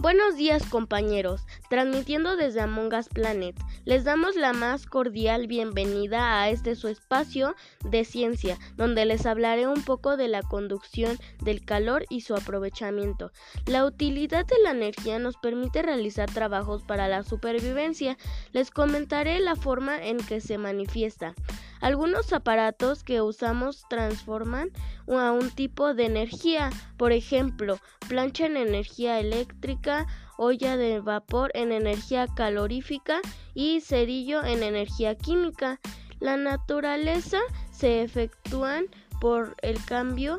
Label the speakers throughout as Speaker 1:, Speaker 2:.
Speaker 1: Buenos días compañeros, transmitiendo desde Among Us Planet. Les damos la más cordial bienvenida a este su espacio de ciencia, donde les hablaré un poco de la conducción del calor y su aprovechamiento. La utilidad de la energía nos permite realizar trabajos para la supervivencia. Les comentaré la forma en que se manifiesta. Algunos aparatos que usamos transforman a un tipo de energía, por ejemplo, plancha en energía eléctrica, olla de vapor en energía calorífica y cerillo en energía química. La naturaleza se efectúan por el cambio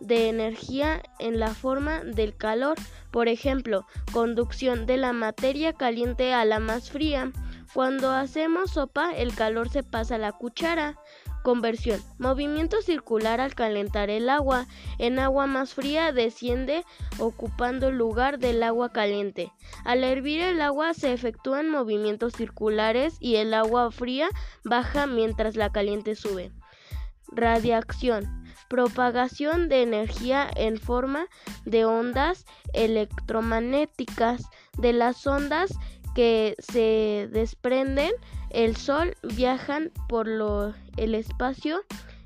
Speaker 1: de energía en la forma del calor, por ejemplo, conducción de la materia caliente a la más fría. Cuando hacemos sopa, el calor se pasa a la cuchara. Conversión. Movimiento circular al calentar el agua. En agua más fría desciende ocupando el lugar del agua caliente. Al hervir el agua se efectúan movimientos circulares y el agua fría baja mientras la caliente sube. Radiación. Propagación de energía en forma de ondas electromagnéticas. De las ondas que se desprenden el Sol viajan por el espacio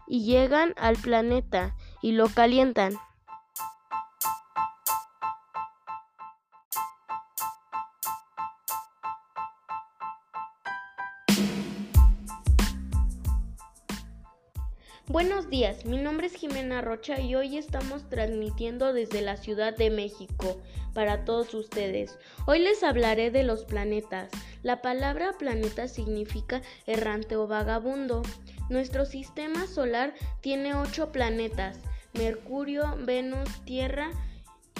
Speaker 1: y llegan al planeta y lo calientan. Buenos días, mi nombre es Jimena Rocha y hoy estamos transmitiendo desde la Ciudad de México para todos ustedes. Hoy les hablaré de los planetas. La palabra planeta significa errante o vagabundo. Nuestro sistema solar tiene ocho planetas, Mercurio, Venus, Tierra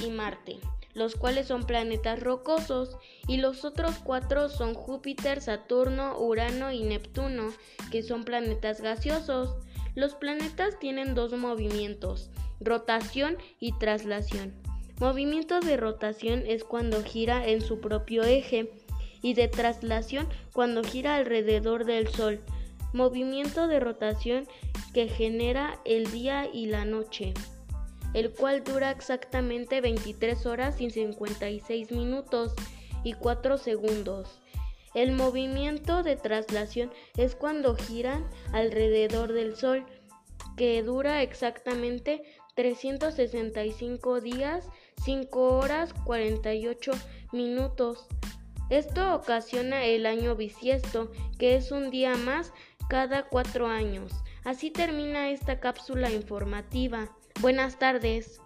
Speaker 1: y Marte los cuales son planetas rocosos, y los otros cuatro son Júpiter, Saturno, Urano y Neptuno, que son planetas gaseosos. Los planetas tienen dos movimientos, rotación y traslación. Movimiento de rotación es cuando gira en su propio eje y de traslación cuando gira alrededor del Sol. Movimiento de rotación que genera el día y la noche, el cual dura exactamente 23 horas y 56 minutos y 4 segundos. El movimiento de traslación es cuando giran alrededor del Sol, que dura exactamente 365 días, 5 horas 48 minutos. Esto ocasiona el año bisiesto, que es un día más cada cuatro años. Así termina esta cápsula informativa. Buenas tardes.